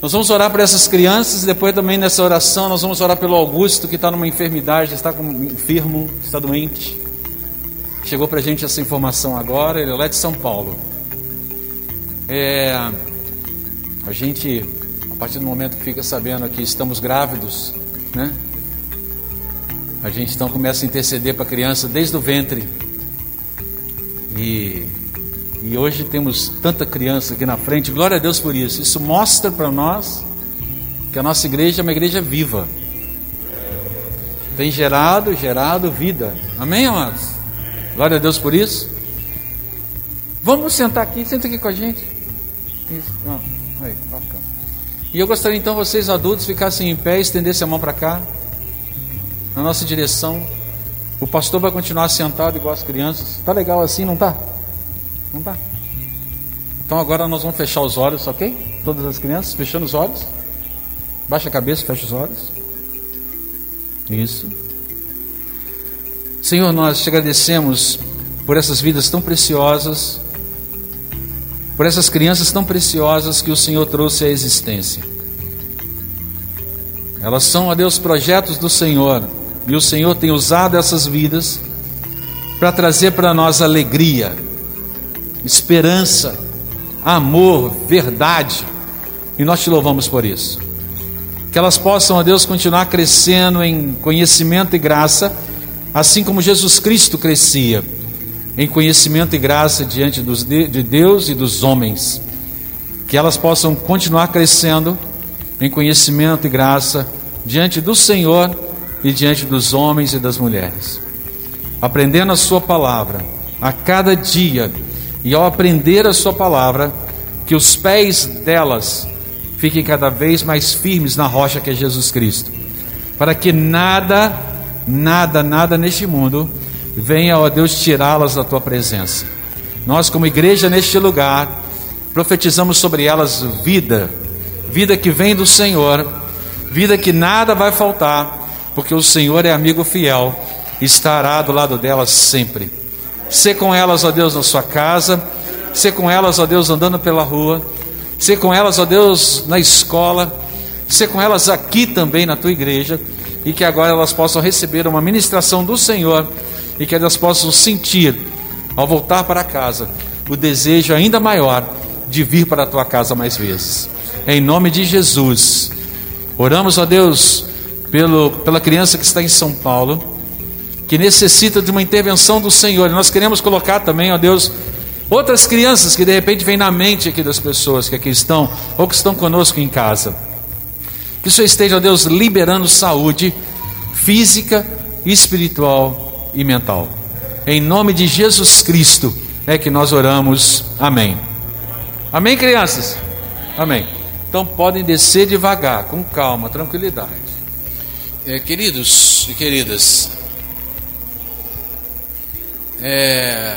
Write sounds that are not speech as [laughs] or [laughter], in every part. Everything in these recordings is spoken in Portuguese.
Nós vamos orar por essas crianças e depois também nessa oração nós vamos orar pelo Augusto que está numa enfermidade, está com, enfermo, está doente. Chegou para a gente essa informação agora, ele é lá de São Paulo. É, a gente, a partir do momento que fica sabendo que estamos grávidos, né? A gente então começa a interceder para a criança desde o ventre. E e hoje temos tanta criança aqui na frente, glória a Deus por isso. Isso mostra para nós que a nossa igreja é uma igreja viva. Tem gerado, gerado vida. Amém, amados? Glória a Deus por isso. Vamos sentar aqui, senta aqui com a gente. Isso, ah, aí, bacana. E eu gostaria então vocês adultos ficassem em pé, estendessem a mão para cá, na nossa direção. O pastor vai continuar sentado igual as crianças. Tá legal assim, não tá? Não dá. Então agora nós vamos fechar os olhos, ok? Todas as crianças, fechando os olhos. Baixa a cabeça, fecha os olhos. Isso. Senhor, nós te agradecemos por essas vidas tão preciosas, por essas crianças tão preciosas que o Senhor trouxe à existência. Elas são, a Deus, projetos do Senhor, e o Senhor tem usado essas vidas para trazer para nós alegria, esperança, amor, verdade. E nós te louvamos por isso. Que elas possam, ó Deus, continuar crescendo em conhecimento e graça, assim como Jesus Cristo crescia em conhecimento e graça diante dos, de Deus e dos homens. Que elas possam continuar crescendo em conhecimento e graça diante do Senhor e diante dos homens e das mulheres. Aprendendo a Sua palavra a cada dia e ao aprender a Sua palavra, que os pés delas fiquem cada vez mais firmes na rocha que é Jesus Cristo, para que nada, nada, nada neste mundo venha, ó Deus, tirá-las da Tua presença. Nós, como igreja neste lugar, profetizamos sobre elas vida, vida que vem do Senhor, vida que nada vai faltar, porque o Senhor é amigo fiel, estará do lado delas sempre. Ser com elas, ó Deus, na sua casa. Ser com elas, ó Deus, andando pela rua. Ser com elas, ó Deus, na escola. Ser com elas aqui também na tua igreja. E que agora elas possam receber uma ministração do Senhor. E que elas possam sentir, ao voltar para casa, o desejo ainda maior de vir para a tua casa mais vezes. Em nome de Jesus. Oramos, ó Deus, pelo, pela criança que está em São Paulo que necessita de uma intervenção do Senhor. E nós queremos colocar também, ó Deus, outras crianças que de repente vêm na mente aqui das pessoas que aqui estão ou que estão conosco em casa. Que o Senhor esteja, ó Deus, liberando saúde física, espiritual e mental. Em nome de Jesus Cristo é que nós oramos. Amém. Amém, crianças? Amém. Então podem descer devagar, com calma, tranquilidade. É, queridos e queridas, é...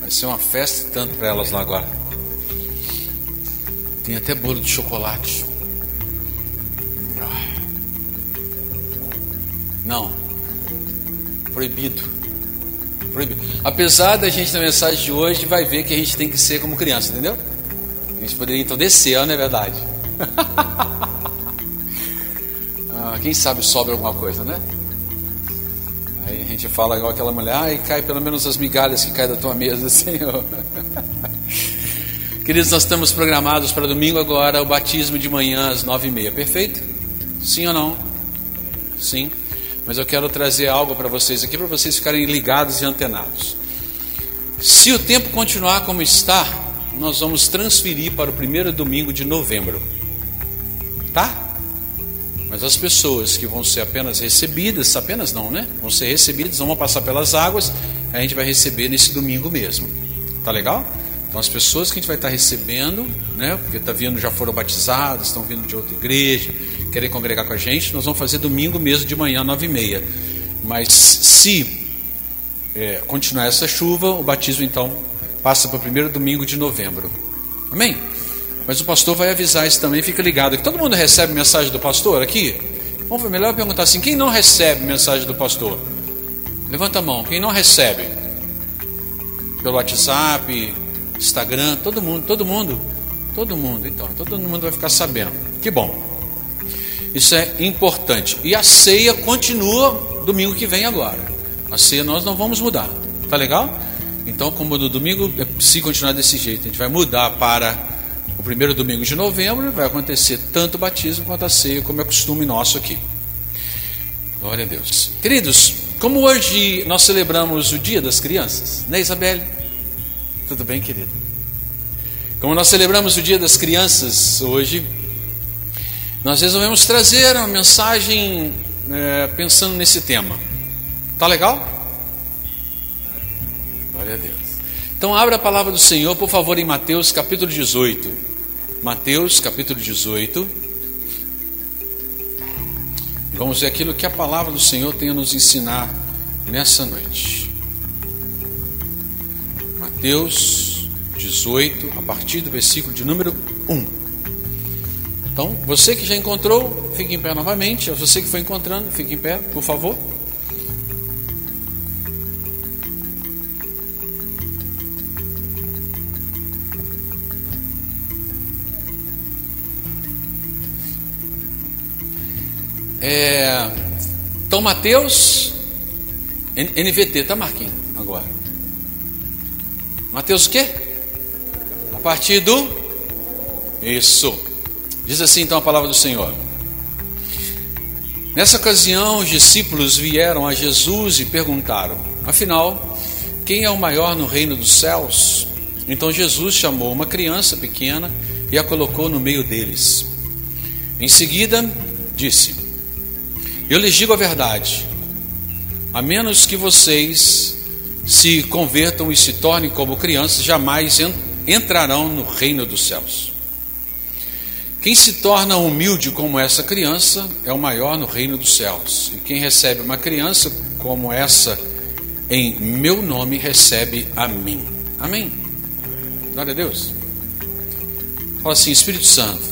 Vai ser uma festa tanto para elas lá agora. Tem até bolo de chocolate. Não. Proibido. Proibido. Apesar da gente na mensagem de hoje vai ver que a gente tem que ser como criança, entendeu? A gente poderia então descer, não é verdade? [laughs] ah, quem sabe sobra alguma coisa, né? Aí a gente fala igual aquela mulher, ai, cai pelo menos as migalhas que caem da tua mesa, [laughs] Senhor. Queridos, nós estamos programados para domingo agora o batismo de manhã às nove e meia, perfeito? Sim ou não? Sim. Mas eu quero trazer algo para vocês aqui, para vocês ficarem ligados e antenados. Se o tempo continuar como está, nós vamos transferir para o primeiro domingo de novembro. Tá? Mas as pessoas que vão ser apenas recebidas, apenas não, né? Vão ser recebidas, vão passar pelas águas, a gente vai receber nesse domingo mesmo. Tá legal? Então as pessoas que a gente vai estar recebendo, né? Porque tá vindo, já foram batizadas, estão vindo de outra igreja, querem congregar com a gente, nós vamos fazer domingo mesmo de manhã, nove e meia. Mas se é, continuar essa chuva, o batismo então passa para o primeiro domingo de novembro. Amém? Mas o pastor vai avisar isso também, fica ligado. Todo mundo recebe mensagem do pastor aqui? Vamos melhor perguntar assim: quem não recebe mensagem do pastor? Levanta a mão. Quem não recebe? Pelo WhatsApp, Instagram, todo mundo, todo mundo, todo mundo. Então, todo mundo vai ficar sabendo. Que bom. Isso é importante. E a ceia continua domingo que vem agora. A ceia nós não vamos mudar. Tá legal? Então, como no domingo, se continuar desse jeito, a gente vai mudar para primeiro domingo de novembro, vai acontecer tanto o batismo quanto a ceia, como é costume nosso aqui. Glória a Deus. Queridos, como hoje nós celebramos o Dia das Crianças, né, Isabelle? Tudo bem, querido? Como nós celebramos o Dia das Crianças hoje, nós resolvemos trazer uma mensagem é, pensando nesse tema. Tá legal? Glória a Deus. Então abra a palavra do Senhor, por favor, em Mateus capítulo 18. Mateus capítulo 18. Vamos ver aquilo que a palavra do Senhor tem a nos ensinar nessa noite. Mateus 18, a partir do versículo de número 1. Então, você que já encontrou, fique em pé novamente. Você que foi encontrando, fique em pé, por favor. É, então, Mateus, NVT, tá Marquinhos, agora. Mateus o quê? A partir do. Isso. Diz assim então a palavra do Senhor. Nessa ocasião, os discípulos vieram a Jesus e perguntaram: Afinal, quem é o maior no reino dos céus? Então Jesus chamou uma criança pequena e a colocou no meio deles. Em seguida, disse: eu lhes digo a verdade: a menos que vocês se convertam e se tornem como crianças, jamais entrarão no reino dos céus. Quem se torna humilde como essa criança é o maior no reino dos céus. E quem recebe uma criança como essa em meu nome recebe a mim. Amém. Glória a Deus. Fala assim, Espírito Santo,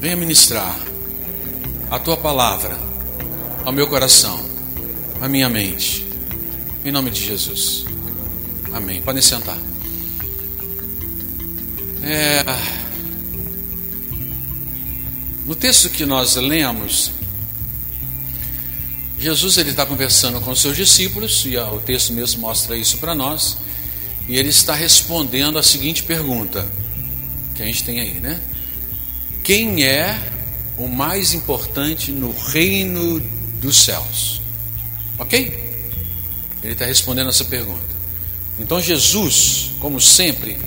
venha ministrar a tua palavra ao meu coração, à minha mente. Em nome de Jesus. Amém. Podem sentar. É, no texto que nós lemos, Jesus ele está conversando com seus discípulos e o texto mesmo mostra isso para nós. E ele está respondendo a seguinte pergunta que a gente tem aí, né? Quem é o mais importante no reino dos céus. Ok? Ele está respondendo essa pergunta. Então Jesus, como sempre,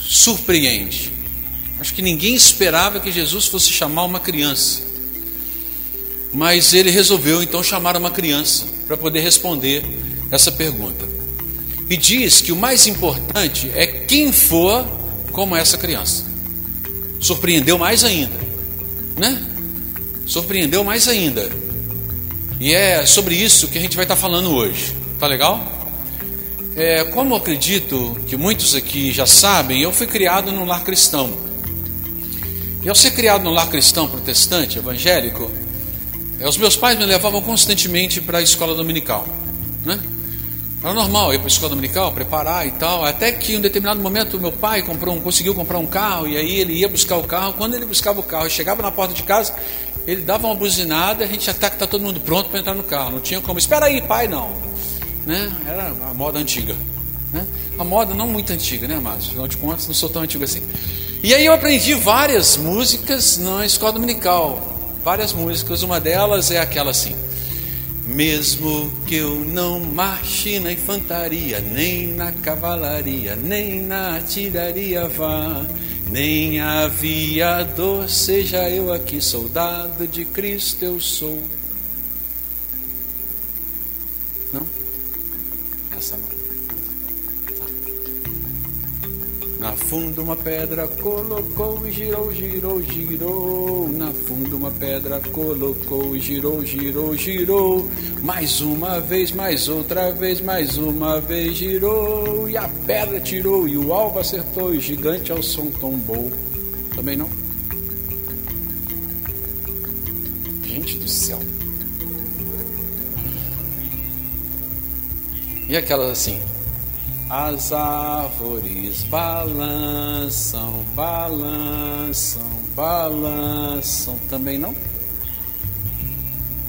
surpreende. Acho que ninguém esperava que Jesus fosse chamar uma criança. Mas ele resolveu então chamar uma criança para poder responder essa pergunta. E diz que o mais importante é quem for como essa criança. Surpreendeu mais ainda né? Surpreendeu mais ainda. E é sobre isso que a gente vai estar falando hoje. Tá legal? É, como acredito que muitos aqui já sabem, eu fui criado num lar cristão. E ao ser criado num lar cristão protestante, evangélico, é, os meus pais me levavam constantemente para a escola dominical. Né? Era normal ir para a escola dominical, preparar e tal. Até que em um determinado momento meu pai comprou um, conseguiu comprar um carro e aí ele ia buscar o carro. Quando ele buscava o carro e chegava na porta de casa, ele dava uma buzinada, a gente até que está todo mundo pronto para entrar no carro. Não tinha como, espera aí, pai, não. Né? Era a moda antiga. Né? A moda não muito antiga, né, amados? Afinal de contas, não sou tão antigo assim. E aí eu aprendi várias músicas na escola dominical. Várias músicas. Uma delas é aquela assim. Mesmo que eu não marche na infantaria, nem na cavalaria, nem na artilharia vá, nem aviador, seja eu aqui, soldado de Cristo eu sou. Não? Essa não. Na fundo uma pedra colocou, girou, girou, girou. Na fundo uma pedra colocou, girou, girou, girou. Mais uma vez, mais outra vez, mais uma vez girou. E a pedra tirou, e o alvo acertou, e o gigante ao som tombou. Também não? Gente do céu. E aquelas assim. As árvores balançam, balançam, balançam. Também não?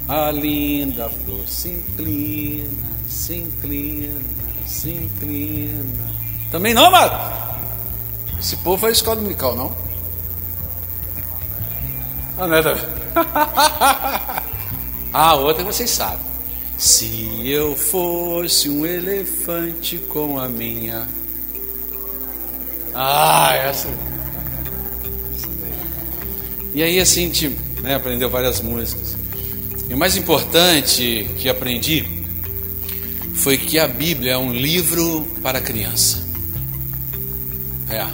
A linda flor se inclina, se inclina, se inclina. Também não, amado? Esse povo foi escola dominical, não? Ah, não é Ah, [laughs] outra vocês sabem. Se eu fosse um elefante com a minha. Ah, essa. E aí assim gente né, aprendeu várias músicas. E o mais importante que aprendi foi que a Bíblia é um livro para criança. É.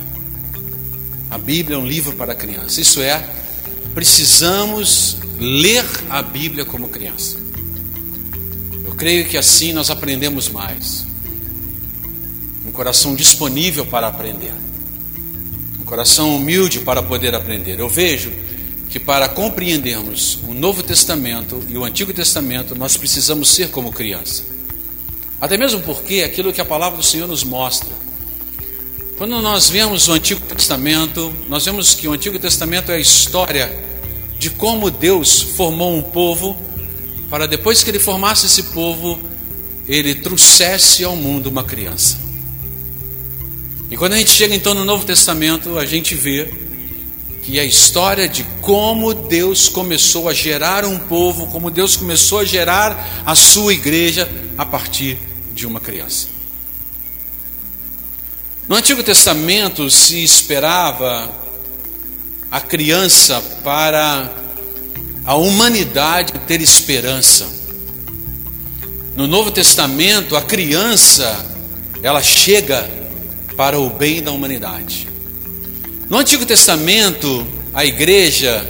A Bíblia é um livro para criança. Isso é, precisamos ler a Bíblia como criança. Creio que assim nós aprendemos mais. Um coração disponível para aprender. Um coração humilde para poder aprender. Eu vejo que para compreendermos o Novo Testamento e o Antigo Testamento, nós precisamos ser como criança. Até mesmo porque aquilo que a palavra do Senhor nos mostra. Quando nós vemos o Antigo Testamento, nós vemos que o Antigo Testamento é a história de como Deus formou um povo, para depois que ele formasse esse povo, ele trouxesse ao mundo uma criança. E quando a gente chega então no Novo Testamento, a gente vê que a história de como Deus começou a gerar um povo, como Deus começou a gerar a sua igreja a partir de uma criança. No Antigo Testamento se esperava a criança para a humanidade ter esperança. No Novo Testamento, a criança ela chega para o bem da humanidade. No Antigo Testamento, a igreja,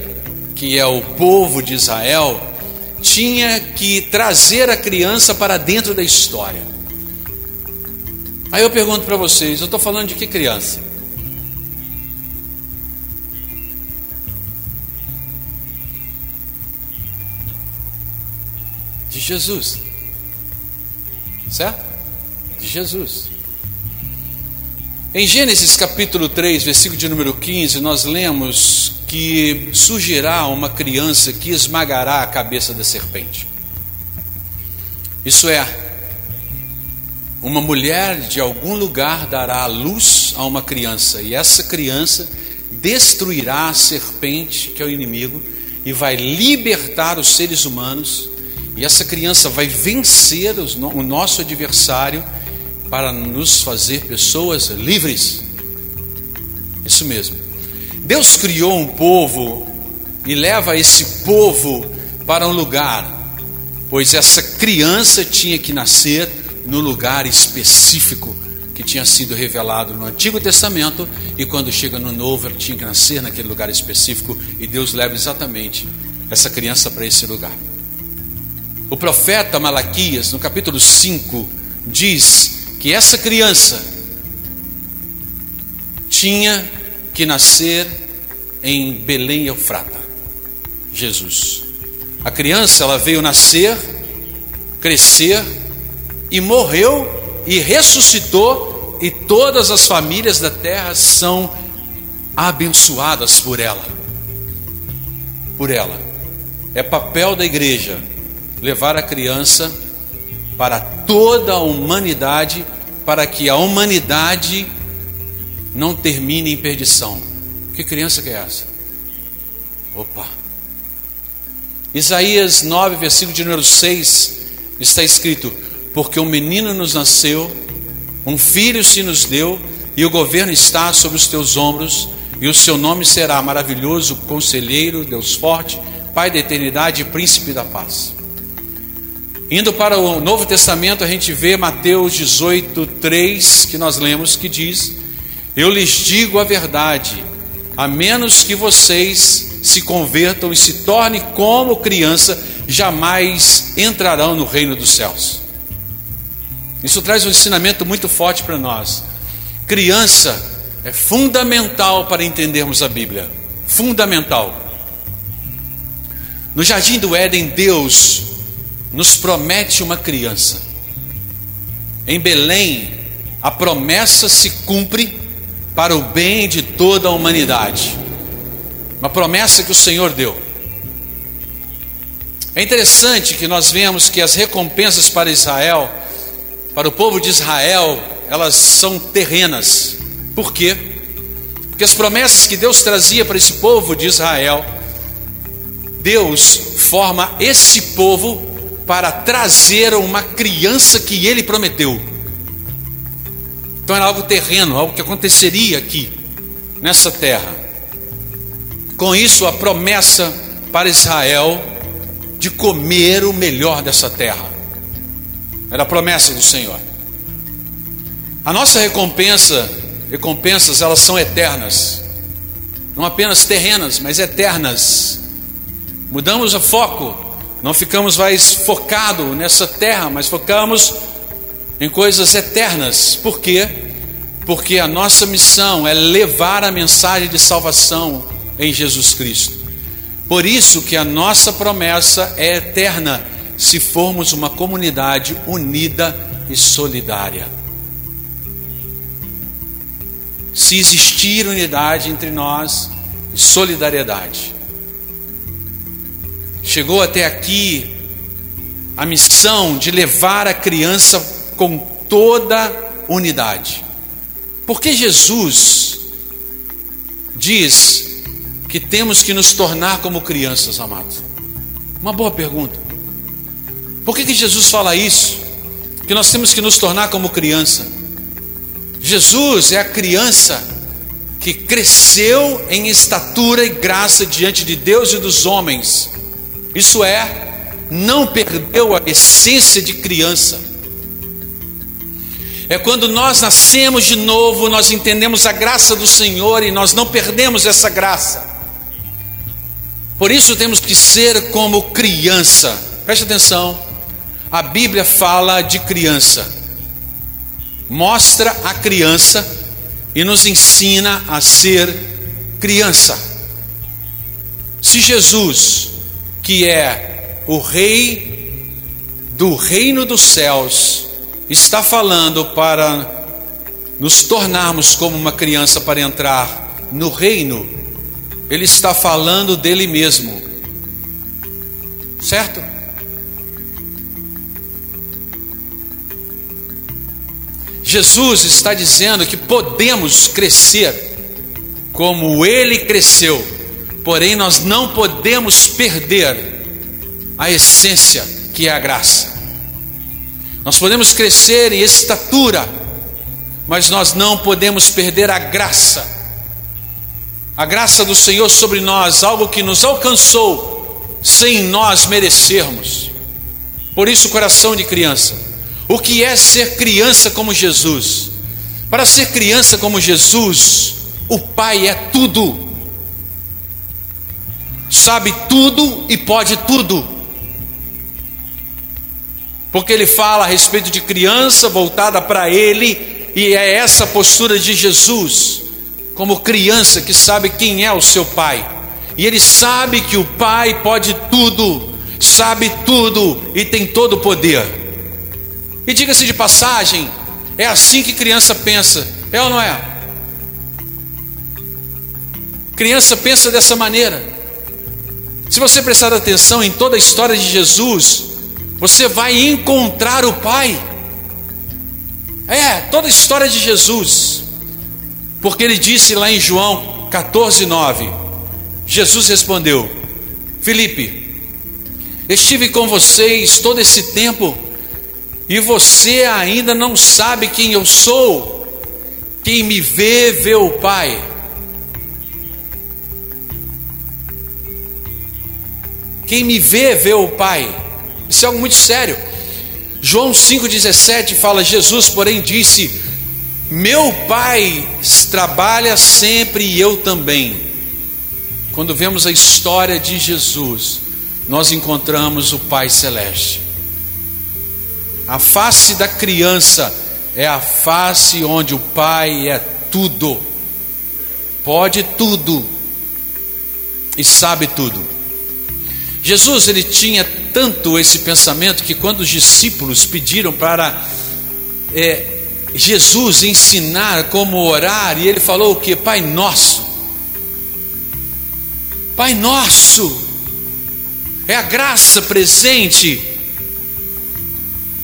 que é o povo de Israel, tinha que trazer a criança para dentro da história. Aí eu pergunto para vocês, eu estou falando de que criança? Jesus. Certo? De Jesus. Em Gênesis capítulo 3, versículo de número 15, nós lemos que surgirá uma criança que esmagará a cabeça da serpente. Isso é, uma mulher de algum lugar dará luz a uma criança, e essa criança destruirá a serpente, que é o inimigo, e vai libertar os seres humanos e essa criança vai vencer o nosso adversário para nos fazer pessoas livres. Isso mesmo. Deus criou um povo e leva esse povo para um lugar, pois essa criança tinha que nascer no lugar específico que tinha sido revelado no Antigo Testamento e quando chega no Novo, ela tinha que nascer naquele lugar específico e Deus leva exatamente essa criança para esse lugar. O profeta Malaquias, no capítulo 5, diz que essa criança tinha que nascer em Belém Eufrata, Jesus. A criança ela veio nascer, crescer e morreu e ressuscitou e todas as famílias da terra são abençoadas por ela. Por ela. É papel da igreja levar a criança para toda a humanidade, para que a humanidade não termine em perdição. Que criança que é essa? Opa! Isaías 9, versículo de número 6, está escrito: Porque um menino nos nasceu, um filho se nos deu, e o governo está sobre os teus ombros, e o seu nome será maravilhoso, conselheiro, Deus forte, Pai da eternidade e príncipe da paz. Indo para o Novo Testamento, a gente vê Mateus 18, 3, que nós lemos, que diz: Eu lhes digo a verdade, a menos que vocês se convertam e se tornem como criança, jamais entrarão no reino dos céus. Isso traz um ensinamento muito forte para nós. Criança é fundamental para entendermos a Bíblia. Fundamental. No jardim do Éden, Deus nos promete uma criança. Em Belém, a promessa se cumpre para o bem de toda a humanidade. Uma promessa que o Senhor deu. É interessante que nós vemos que as recompensas para Israel, para o povo de Israel, elas são terrenas. Por quê? Porque as promessas que Deus trazia para esse povo de Israel, Deus forma esse povo para trazer uma criança que ele prometeu. Então era algo terreno, algo que aconteceria aqui, nessa terra. Com isso, a promessa para Israel de comer o melhor dessa terra. Era a promessa do Senhor. A nossa recompensa, recompensas, elas são eternas. Não apenas terrenas, mas eternas. Mudamos o foco. Não ficamos mais focado nessa terra, mas focamos em coisas eternas. Por quê? Porque a nossa missão é levar a mensagem de salvação em Jesus Cristo. Por isso que a nossa promessa é eterna, se formos uma comunidade unida e solidária. Se existir unidade entre nós e solidariedade. Chegou até aqui a missão de levar a criança com toda unidade. Porque Jesus diz que temos que nos tornar como crianças, amados? Uma boa pergunta. Por que, que Jesus fala isso? Que nós temos que nos tornar como criança. Jesus é a criança que cresceu em estatura e graça diante de Deus e dos homens. Isso é, não perdeu a essência de criança. É quando nós nascemos de novo, nós entendemos a graça do Senhor e nós não perdemos essa graça. Por isso temos que ser como criança. Preste atenção. A Bíblia fala de criança. Mostra a criança e nos ensina a ser criança. Se Jesus, que é o rei do reino dos céus, está falando para nos tornarmos como uma criança para entrar no reino, ele está falando dele mesmo, certo? Jesus está dizendo que podemos crescer como ele cresceu, porém nós não podemos perder a essência que é a graça. Nós podemos crescer em estatura, mas nós não podemos perder a graça. A graça do Senhor sobre nós, algo que nos alcançou sem nós merecermos. Por isso, coração de criança. O que é ser criança como Jesus? Para ser criança como Jesus, o Pai é tudo, sabe tudo e pode tudo porque ele fala a respeito de criança voltada para ele, e é essa postura de Jesus, como criança que sabe quem é o seu pai, e ele sabe que o pai pode tudo, sabe tudo e tem todo o poder. E diga-se de passagem, é assim que criança pensa, é ou não é? Criança pensa dessa maneira. Se você prestar atenção em toda a história de Jesus, você vai encontrar o Pai. É, toda a história de Jesus. Porque ele disse lá em João 14, 9: Jesus respondeu: Felipe, estive com vocês todo esse tempo e você ainda não sabe quem eu sou. Quem me vê, vê o Pai. Quem me vê, vê o Pai. Isso é algo muito sério. João 5,17 fala: Jesus, porém, disse: Meu Pai trabalha sempre e eu também. Quando vemos a história de Jesus, nós encontramos o Pai Celeste. A face da criança é a face onde o Pai é tudo, pode tudo e sabe tudo. Jesus ele tinha tanto esse pensamento que quando os discípulos pediram para é, Jesus ensinar como orar, e ele falou o que? Pai Nosso. Pai Nosso, é a graça presente.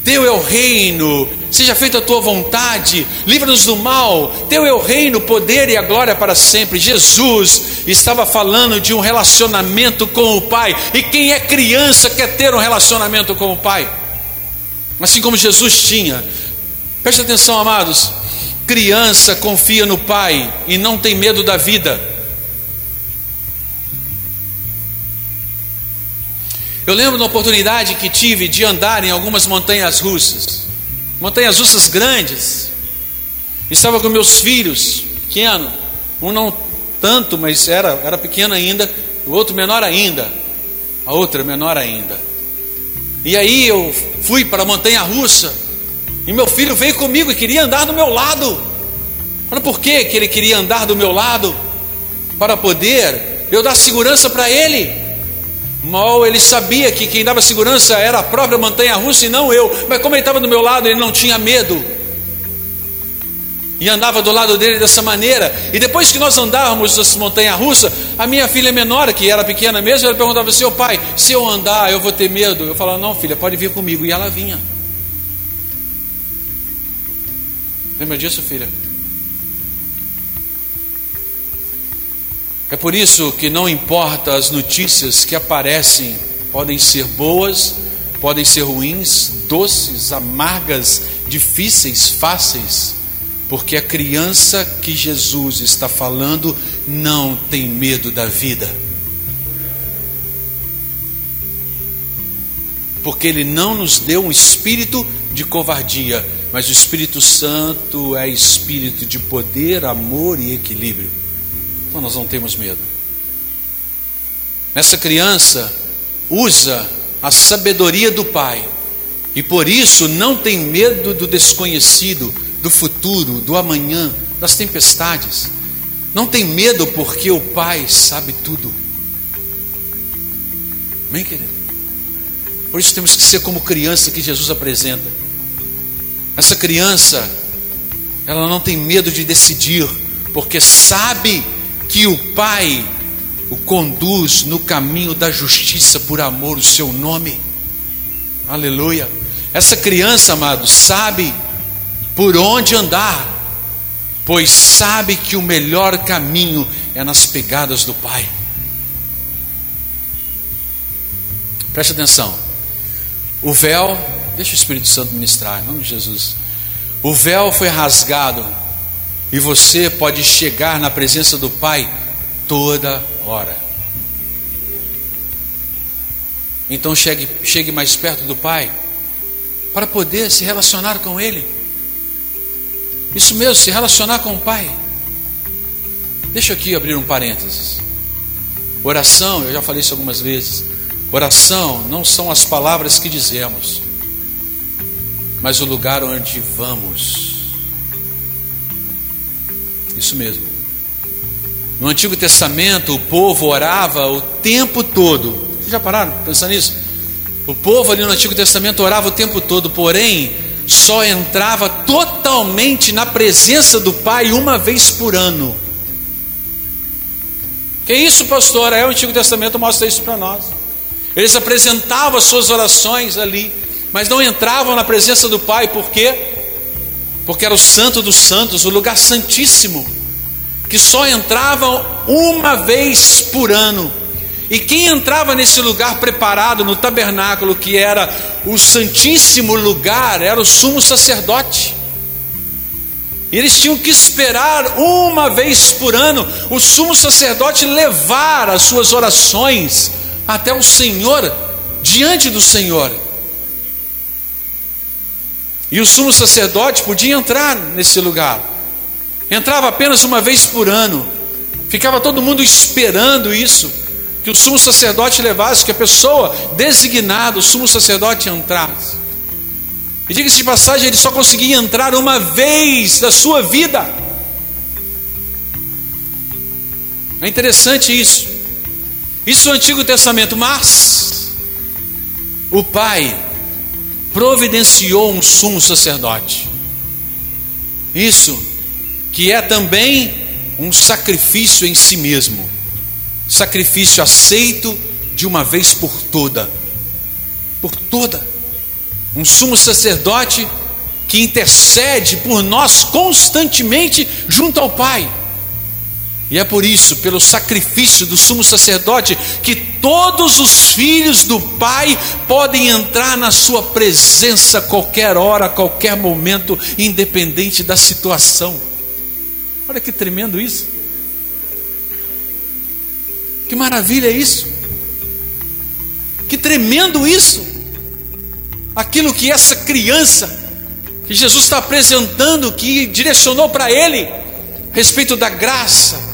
Teu é o reino, seja feita a tua vontade, livra-nos do mal, teu é o reino, o poder e a glória para sempre. Jesus estava falando de um relacionamento com o Pai, e quem é criança quer ter um relacionamento com o Pai, assim como Jesus tinha. Preste atenção, amados. Criança confia no Pai e não tem medo da vida. Eu lembro da oportunidade que tive de andar em algumas montanhas russas, montanhas russas grandes. Estava com meus filhos, pequeno, um não tanto, mas era, era pequeno ainda, o outro menor ainda, a outra menor ainda. E aí eu fui para a montanha russa e meu filho veio comigo e queria andar do meu lado. Mas por que, que ele queria andar do meu lado? Para poder eu dar segurança para ele. Mal ele sabia que quem dava segurança era a própria montanha russa e não eu. Mas como ele estava do meu lado, ele não tinha medo. E andava do lado dele dessa maneira. E depois que nós andávamos nessa montanha russa, a minha filha menor, que era pequena mesmo, ela perguntava assim: Ô pai, se eu andar, eu vou ter medo? Eu falava: Não, filha, pode vir comigo. E ela vinha. Lembra disso, filha? É por isso que não importa as notícias que aparecem, podem ser boas, podem ser ruins, doces, amargas, difíceis, fáceis, porque a criança que Jesus está falando não tem medo da vida. Porque Ele não nos deu um espírito de covardia, mas o Espírito Santo é espírito de poder, amor e equilíbrio. Então nós não temos medo. Essa criança usa a sabedoria do Pai e por isso não tem medo do desconhecido, do futuro, do amanhã, das tempestades. Não tem medo porque o Pai sabe tudo. Amém, querido? Por isso temos que ser como criança que Jesus apresenta. Essa criança, ela não tem medo de decidir, porque sabe que o Pai o conduz no caminho da justiça por amor ao seu nome. Aleluia. Essa criança, amado, sabe por onde andar, pois sabe que o melhor caminho é nas pegadas do Pai. Preste atenção. O véu Deixa o Espírito Santo ministrar, em nome de Jesus. O véu foi rasgado e você pode chegar na presença do Pai toda hora. Então chegue, chegue mais perto do Pai para poder se relacionar com Ele. Isso mesmo, se relacionar com o Pai. Deixa aqui abrir um parênteses. Oração, eu já falei isso algumas vezes. Oração não são as palavras que dizemos, mas o lugar onde vamos. Isso mesmo. No Antigo Testamento, o povo orava o tempo todo. Vocês já pararam pensar nisso? O povo ali no Antigo Testamento orava o tempo todo, porém, só entrava totalmente na presença do Pai uma vez por ano. Que isso, pastor? É o Antigo Testamento mostra isso para nós. Eles apresentavam as suas orações ali mas não entravam na presença do Pai, por quê? Porque era o Santo dos Santos, o lugar santíssimo, que só entravam uma vez por ano. E quem entrava nesse lugar preparado, no tabernáculo, que era o santíssimo lugar, era o sumo sacerdote. E eles tinham que esperar uma vez por ano o sumo sacerdote levar as suas orações até o Senhor, diante do Senhor. E o sumo sacerdote podia entrar nesse lugar. Entrava apenas uma vez por ano. Ficava todo mundo esperando isso, que o sumo sacerdote levasse, que a pessoa designada, o sumo sacerdote entrasse. E diga-se de passagem, ele só conseguia entrar uma vez da sua vida. É interessante isso. Isso é o Antigo Testamento, mas o Pai providenciou um sumo sacerdote. Isso, que é também um sacrifício em si mesmo, sacrifício aceito de uma vez por toda, por toda. Um sumo sacerdote que intercede por nós constantemente junto ao Pai. E é por isso, pelo sacrifício do sumo sacerdote, que todos os filhos do Pai podem entrar na Sua presença qualquer hora, qualquer momento, independente da situação. Olha que tremendo isso. Que maravilha é isso. Que tremendo isso. Aquilo que essa criança, que Jesus está apresentando, que direcionou para ele, a respeito da graça,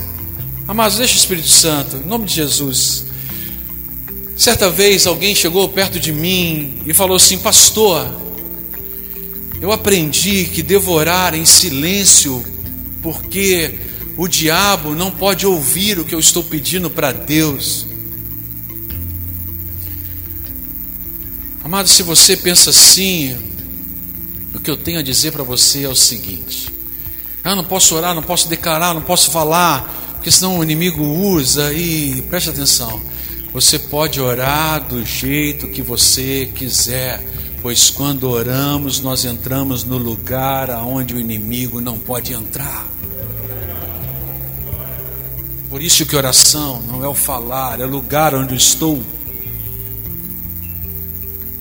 Amados, deixa o Espírito Santo, em nome de Jesus. Certa vez alguém chegou perto de mim e falou assim: Pastor, eu aprendi que devorar em silêncio, porque o diabo não pode ouvir o que eu estou pedindo para Deus. Amado, se você pensa assim, o que eu tenho a dizer para você é o seguinte: ah, não posso orar, não posso declarar, não posso falar porque senão o inimigo usa e preste atenção. Você pode orar do jeito que você quiser, pois quando oramos, nós entramos no lugar aonde o inimigo não pode entrar. Por isso que oração não é o falar, é o lugar onde eu estou.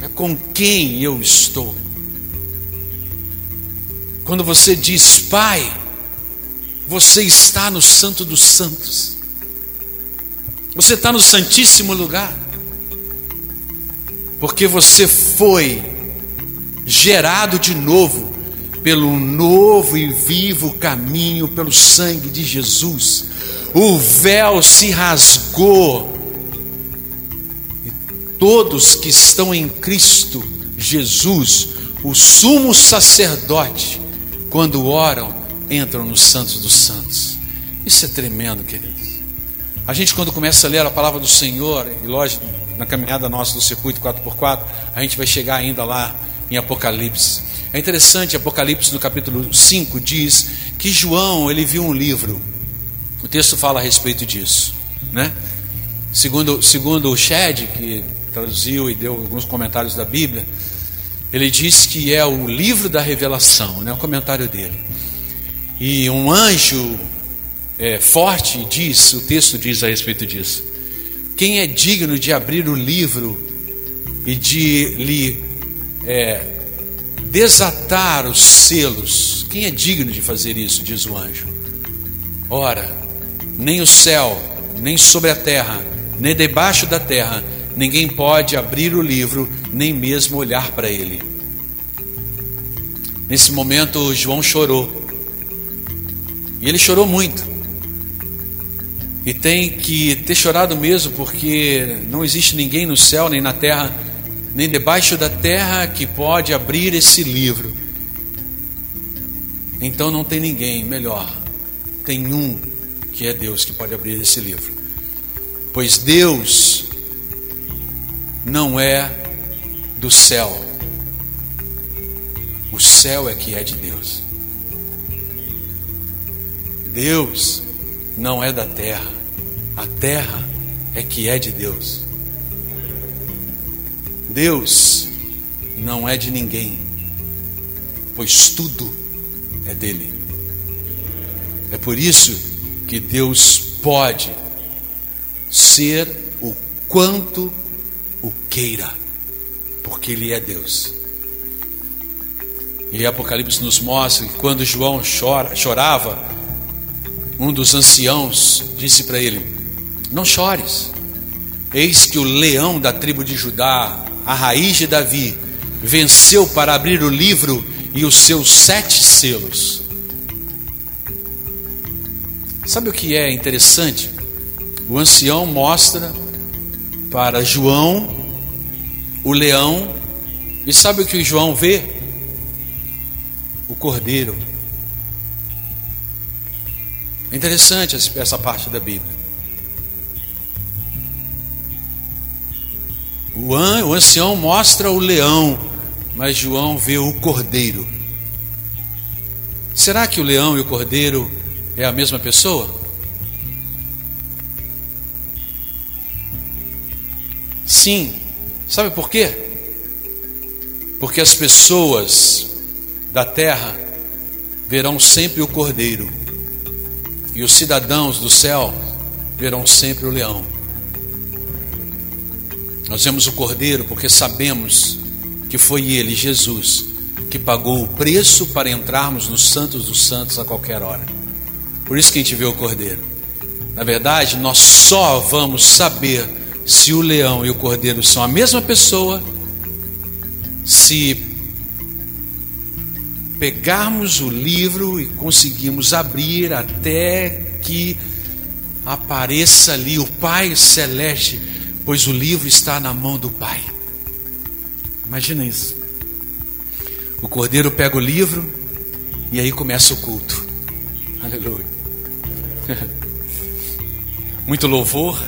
É com quem eu estou. Quando você diz, Pai, você está no Santo dos Santos. Você está no Santíssimo Lugar. Porque você foi gerado de novo pelo novo e vivo caminho, pelo sangue de Jesus. O véu se rasgou. E todos que estão em Cristo Jesus, o sumo sacerdote, quando oram, entram nos santos dos santos. Isso é tremendo, queridos. A gente, quando começa a ler a palavra do Senhor, e lógico, na caminhada nossa do circuito 4x4, a gente vai chegar ainda lá em Apocalipse. É interessante, Apocalipse no capítulo 5 diz que João, ele viu um livro. O texto fala a respeito disso, né? Segundo, segundo o Shed, que traduziu e deu alguns comentários da Bíblia, ele diz que é o livro da revelação, né? O comentário dele. E um anjo é, forte diz, o texto diz a respeito disso: quem é digno de abrir o livro e de lhe é, desatar os selos? Quem é digno de fazer isso? Diz o anjo. Ora, nem o céu, nem sobre a terra, nem debaixo da terra, ninguém pode abrir o livro, nem mesmo olhar para ele. Nesse momento, João chorou e ele chorou muito. E tem que ter chorado mesmo, porque não existe ninguém no céu, nem na terra, nem debaixo da terra que pode abrir esse livro. Então não tem ninguém melhor. Tem um que é Deus que pode abrir esse livro. Pois Deus não é do céu. O céu é que é de Deus. Deus não é da terra, a terra é que é de Deus. Deus não é de ninguém, pois tudo é dele. É por isso que Deus pode ser o quanto o queira, porque Ele é Deus. E Apocalipse nos mostra que quando João chora, chorava, um dos anciãos disse para ele: Não chores, eis que o leão da tribo de Judá, a raiz de Davi, venceu para abrir o livro e os seus sete selos. Sabe o que é interessante? O ancião mostra para João o leão, e sabe o que o João vê? O cordeiro. É interessante essa parte da Bíblia. O, an, o ancião mostra o leão, mas João vê o cordeiro. Será que o leão e o cordeiro é a mesma pessoa? Sim. Sabe por quê? Porque as pessoas da terra verão sempre o cordeiro, e os cidadãos do céu verão sempre o leão. Nós vemos o cordeiro porque sabemos que foi ele, Jesus, que pagou o preço para entrarmos nos santos dos santos a qualquer hora. Por isso que a gente vê o cordeiro. Na verdade, nós só vamos saber se o leão e o cordeiro são a mesma pessoa se pegarmos o livro e conseguirmos abrir até que apareça ali o Pai Celeste, pois o livro está na mão do Pai. Imagina isso. O cordeiro pega o livro e aí começa o culto. Aleluia. [laughs] Muito louvor,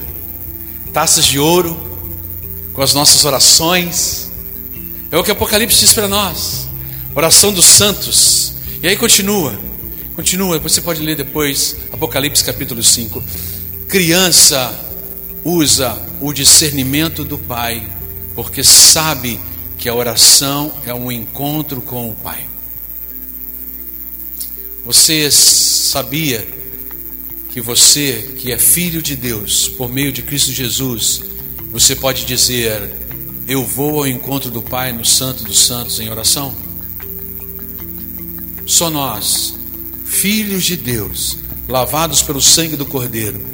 taças de ouro, com as nossas orações. É o que Apocalipse diz para nós. Oração dos santos. E aí continua. Continua, você pode ler depois Apocalipse capítulo 5. Criança usa o discernimento do Pai, porque sabe que a oração é um encontro com o Pai. Você sabia que você, que é filho de Deus, por meio de Cristo Jesus, você pode dizer: Eu vou ao encontro do Pai no Santo dos Santos em oração? Só nós, filhos de Deus, lavados pelo sangue do Cordeiro,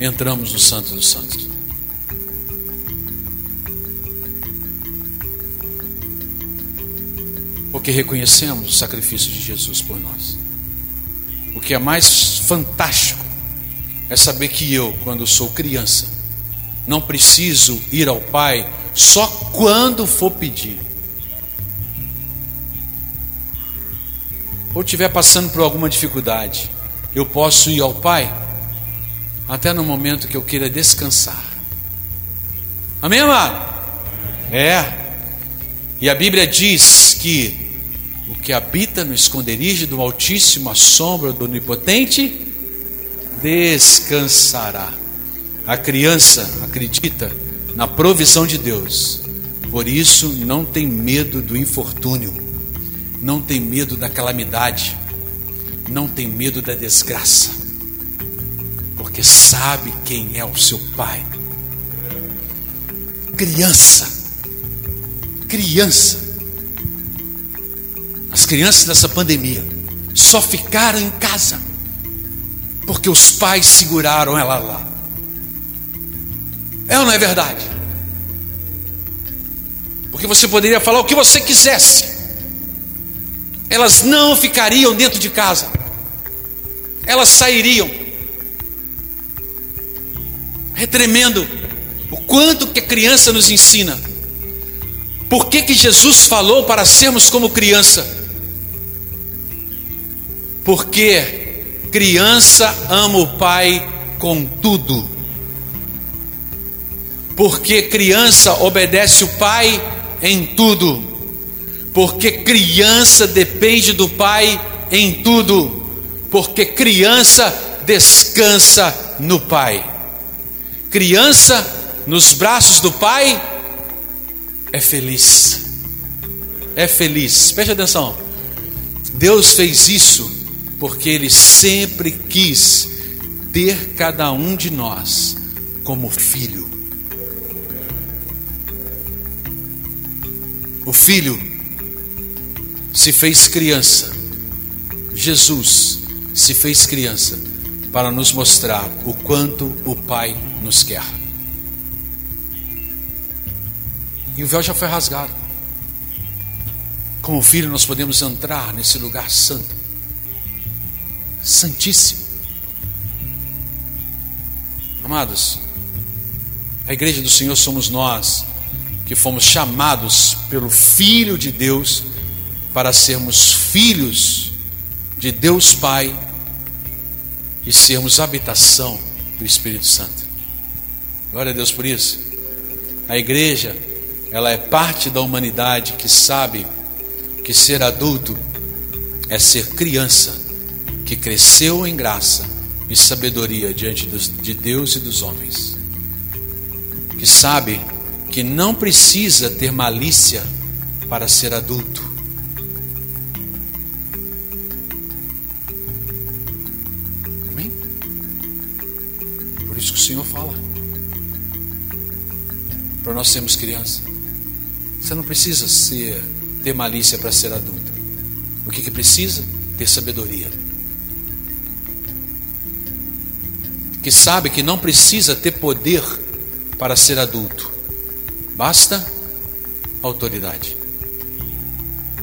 entramos no Santo dos Santos. porque reconhecemos o sacrifício de Jesus por nós. O que é mais fantástico é saber que eu, quando sou criança, não preciso ir ao Pai só quando for pedir. Ou estiver passando por alguma dificuldade, eu posso ir ao Pai até no momento que eu queira descansar. Amém, amado? É. E a Bíblia diz que que habita no esconderijo do Altíssimo, à sombra do Onipotente, descansará. A criança acredita na provisão de Deus, por isso não tem medo do infortúnio, não tem medo da calamidade, não tem medo da desgraça, porque sabe quem é o seu pai. Criança, criança, as crianças nessa pandemia só ficaram em casa porque os pais seguraram ela lá. É ou não é verdade? Porque você poderia falar o que você quisesse, elas não ficariam dentro de casa, elas sairiam. É tremendo o quanto que a criança nos ensina. Por que, que Jesus falou para sermos como criança? porque criança ama o pai com tudo. Porque criança obedece o pai em tudo. Porque criança depende do pai em tudo. Porque criança descansa no pai. Criança nos braços do pai é feliz. É feliz. Preste atenção. Deus fez isso porque Ele sempre quis ter cada um de nós como filho. O filho se fez criança, Jesus se fez criança para nos mostrar o quanto o Pai nos quer. E o véu já foi rasgado. Como filho, nós podemos entrar nesse lugar santo Santíssimo. Amados, a igreja do Senhor somos nós que fomos chamados pelo Filho de Deus para sermos filhos de Deus Pai e sermos habitação do Espírito Santo. Glória a Deus por isso. A igreja, ela é parte da humanidade que sabe que ser adulto é ser criança que cresceu em graça e sabedoria diante de Deus e dos homens, que sabe que não precisa ter malícia para ser adulto. Isso que o Senhor fala. Para nós sermos criança. Você não precisa ser, ter malícia para ser adulto. O que, que precisa? Ter sabedoria. Que sabe que não precisa ter poder para ser adulto. Basta autoridade.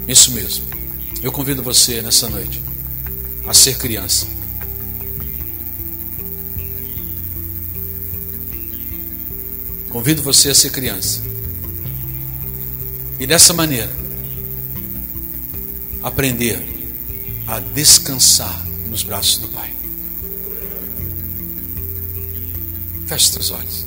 Isso mesmo. Eu convido você nessa noite a ser criança. Convido você a ser criança. E dessa maneira, aprender a descansar nos braços do Pai. Feche seus olhos.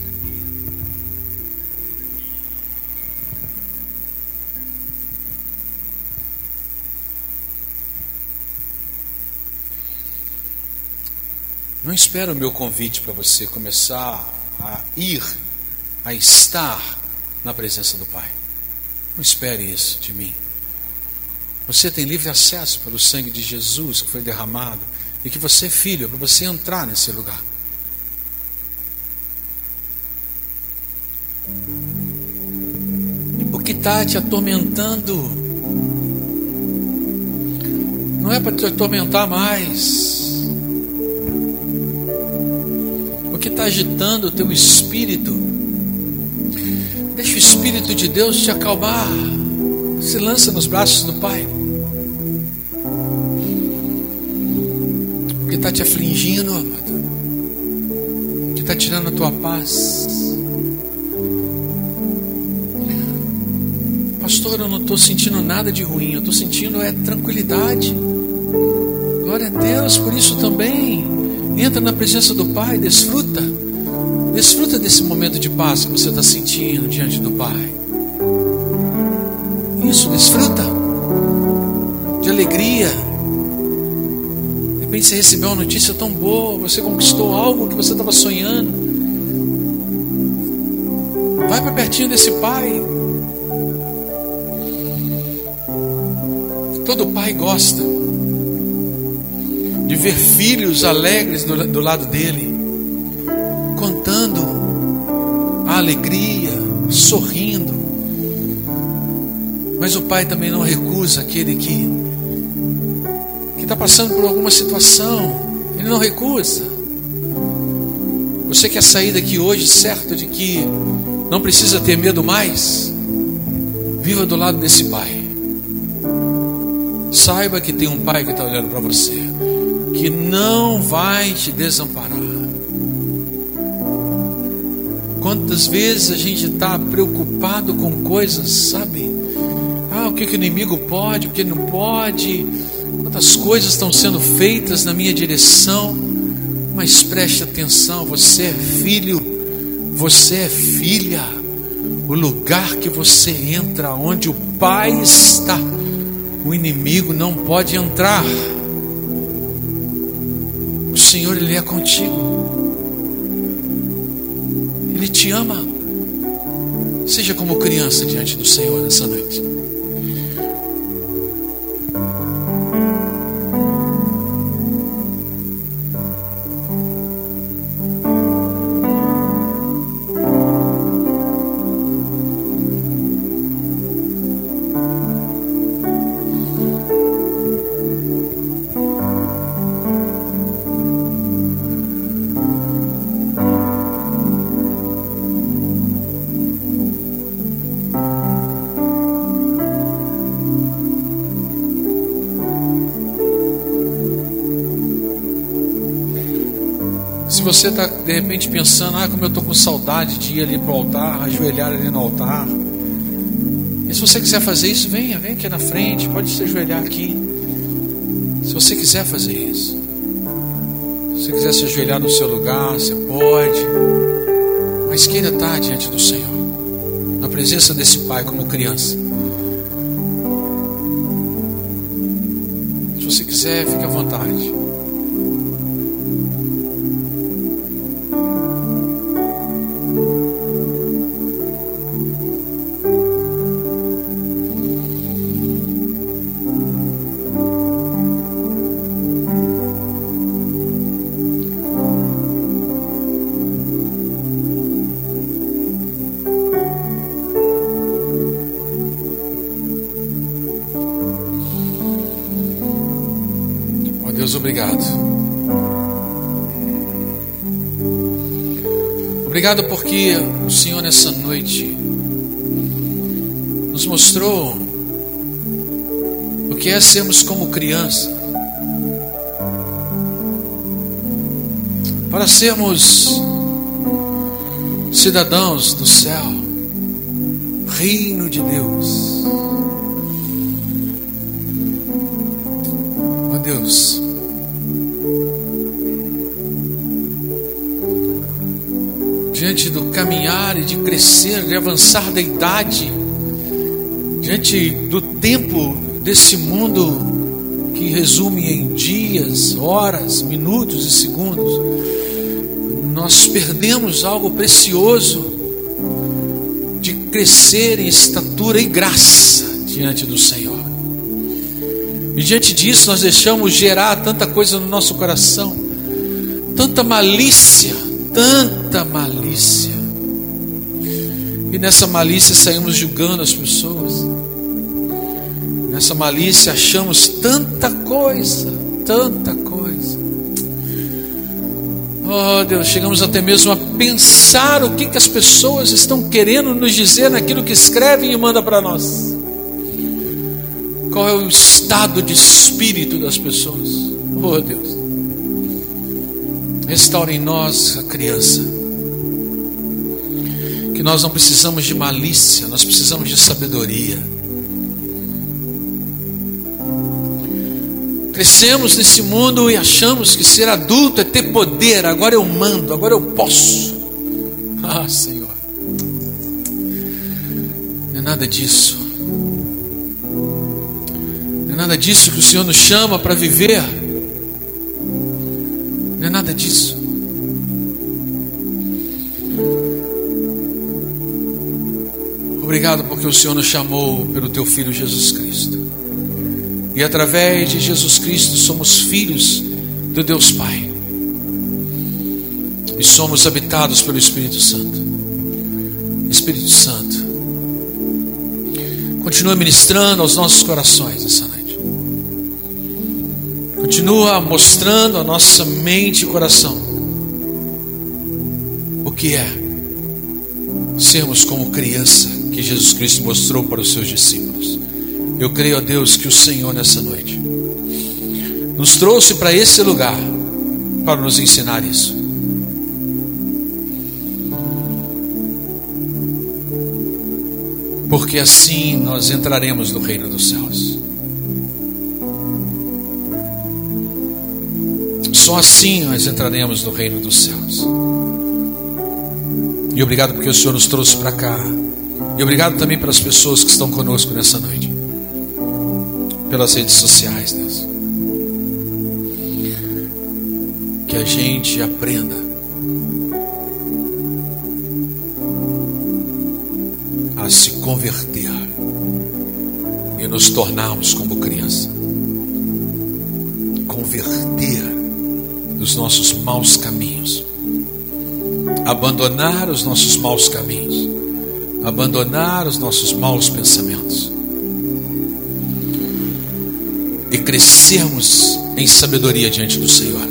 Não espera o meu convite para você começar a ir, a estar na presença do Pai. Não espere isso de mim. Você tem livre acesso pelo sangue de Jesus que foi derramado e que você é filho, para você entrar nesse lugar. O que está te atormentando não é para te atormentar mais. o que está agitando o teu espírito. Deixa o Espírito de Deus te acalmar. Se lança nos braços do Pai. O que está te afligindo, amado? O que está tirando a tua paz? Pastor, eu não estou sentindo nada de ruim, eu estou sentindo é tranquilidade. Glória a Deus por isso também. Entra na presença do Pai, desfruta. Desfruta desse momento de paz que você está sentindo diante do Pai. Isso, desfruta. De alegria. De repente você recebeu uma notícia tão boa, você conquistou algo que você estava sonhando. Vai para pertinho desse Pai. Todo pai gosta de ver filhos alegres do, do lado dele, contando a alegria, sorrindo. Mas o pai também não recusa aquele que que está passando por alguma situação. Ele não recusa. Você quer sair daqui hoje certo de que não precisa ter medo mais? Viva do lado desse pai. Saiba que tem um pai que está olhando para você que não vai te desamparar. Quantas vezes a gente está preocupado com coisas, sabe? Ah, o que, que o inimigo pode, o que não pode, quantas coisas estão sendo feitas na minha direção, mas preste atenção: você é filho, você é filha. O lugar que você entra, onde o Pai está, o inimigo não pode entrar. Senhor, Ele é contigo. Ele te ama. Seja como criança diante do Senhor nessa noite. Você está de repente pensando, ah, como eu estou com saudade de ir ali para o altar, ajoelhar ali no altar. E se você quiser fazer isso, venha, venha aqui na frente, pode se ajoelhar aqui. Se você quiser fazer isso. Se você quiser se ajoelhar no seu lugar, você pode. Mas queira estar diante do Senhor, na presença desse Pai como criança. Se você quiser, fique à vontade. Obrigado. Obrigado porque o Senhor nessa noite nos mostrou o que é sermos como criança. Para sermos cidadãos do céu, reino de Deus. Ó Deus, caminhar e de crescer, de avançar da idade, diante do tempo desse mundo que resume em dias, horas, minutos e segundos, nós perdemos algo precioso de crescer em estatura e graça diante do Senhor. E diante disso nós deixamos gerar tanta coisa no nosso coração, tanta malícia, tanta malícia. E nessa malícia saímos julgando as pessoas. Nessa malícia achamos tanta coisa, tanta coisa. Oh Deus, chegamos até mesmo a pensar o que, que as pessoas estão querendo nos dizer naquilo que escrevem e mandam para nós. Qual é o estado de espírito das pessoas? Oh Deus. Restaura em nós a criança. Que nós não precisamos de malícia, nós precisamos de sabedoria. Crescemos nesse mundo e achamos que ser adulto é ter poder, agora eu mando, agora eu posso. [laughs] Ah, Senhor. Não é nada disso. Não é nada disso que o Senhor nos chama para viver. Não é nada disso. Obrigado porque o Senhor nos chamou pelo teu filho Jesus Cristo. E através de Jesus Cristo somos filhos do Deus Pai. E somos habitados pelo Espírito Santo. Espírito Santo, continua ministrando aos nossos corações essa noite. Continua mostrando a nossa mente e coração o que é sermos como criança que Jesus Cristo mostrou para os seus discípulos. Eu creio a Deus que o Senhor nessa noite nos trouxe para esse lugar para nos ensinar isso. Porque assim nós entraremos no reino dos céus. Só assim nós entraremos no reino dos céus. E obrigado porque o Senhor nos trouxe para cá. E obrigado também pelas pessoas que estão conosco nessa noite. Pelas redes sociais, Deus. Que a gente aprenda a se converter e nos tornarmos como criança. Converter dos nossos maus caminhos, abandonar os nossos maus caminhos, abandonar os nossos maus pensamentos e crescermos em sabedoria diante do Senhor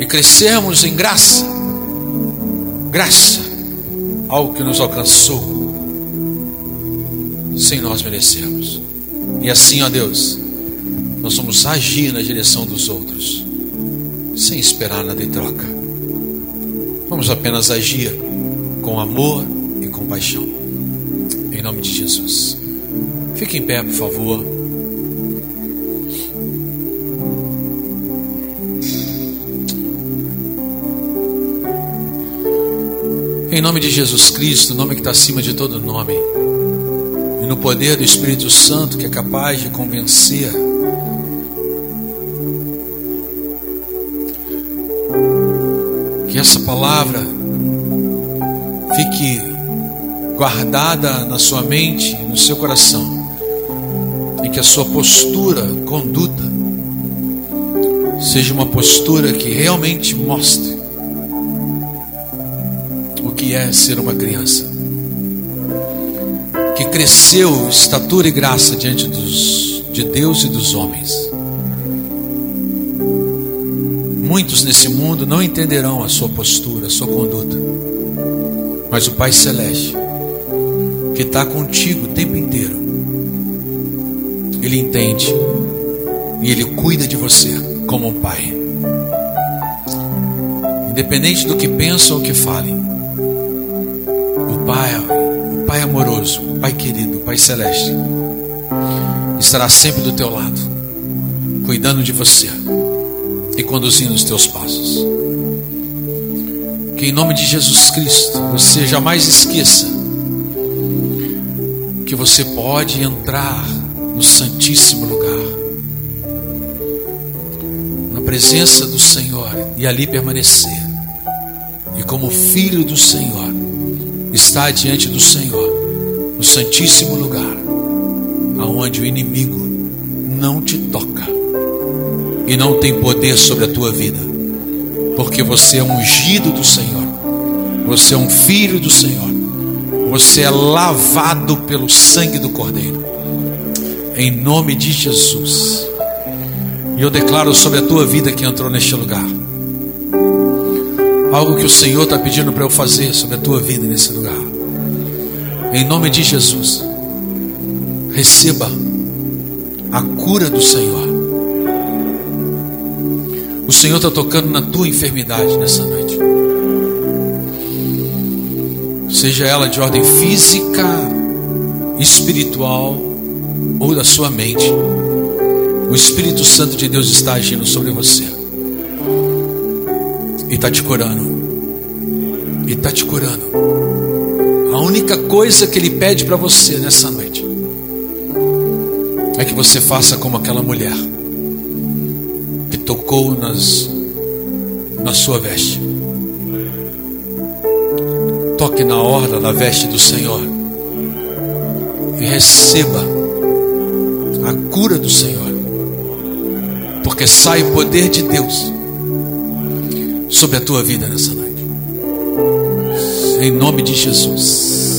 e crescermos em graça, graça, algo que nos alcançou sem nós merecermos. E assim, ó Deus, nós vamos agir na direção dos outros sem esperar nada em troca. Vamos apenas agir com amor compaixão. Em nome de Jesus. Fique em pé, por favor. Em nome de Jesus Cristo, nome que está acima de todo nome, e no poder do Espírito Santo que é capaz de convencer, que essa palavra fique guardada na sua mente, no seu coração, e que a sua postura, conduta, seja uma postura que realmente mostre o que é ser uma criança, que cresceu estatura e graça diante dos, de Deus e dos homens. Muitos nesse mundo não entenderão a sua postura, a sua conduta, mas o Pai Celeste, que está contigo o tempo inteiro, Ele entende e Ele cuida de você como um pai. Independente do que pensam ou que falem. O Pai, o Pai amoroso, o Pai querido, o Pai celeste, estará sempre do teu lado, cuidando de você e conduzindo os teus passos. Que em nome de Jesus Cristo você jamais esqueça que você pode entrar no Santíssimo lugar. Presença do Senhor e ali permanecer. E como filho do Senhor, está diante do Senhor, no santíssimo lugar, aonde o inimigo não te toca e não tem poder sobre a tua vida, porque você é ungido do Senhor, você é um filho do Senhor, você é lavado pelo sangue do Cordeiro, em nome de Jesus. E eu declaro sobre a tua vida que entrou neste lugar. Algo que o Senhor está pedindo para eu fazer sobre a tua vida nesse lugar. Em nome de Jesus. Receba a cura do Senhor. O Senhor está tocando na tua enfermidade nessa noite. Seja ela de ordem física, espiritual ou da sua mente. O Espírito Santo de Deus está agindo sobre você. E está te curando. E está te curando. A única coisa que Ele pede para você nessa noite é que você faça como aquela mulher que tocou nas, na sua veste. Toque na orla da veste do Senhor e receba a cura do Senhor porque sai o poder de Deus sobre a tua vida nessa noite. Em nome de Jesus.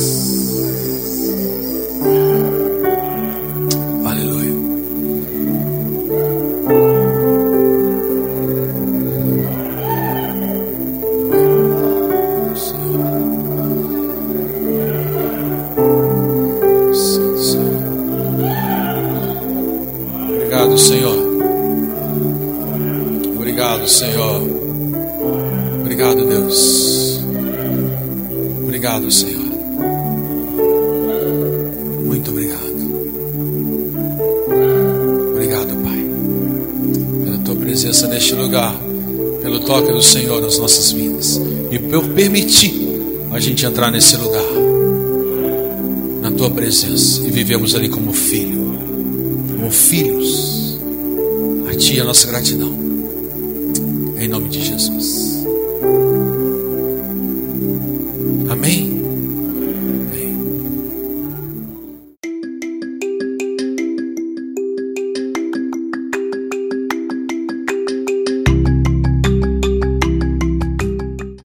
Gente entrar nesse lugar, na tua presença e vivemos ali como filho, como filhos. A ti a nossa gratidão,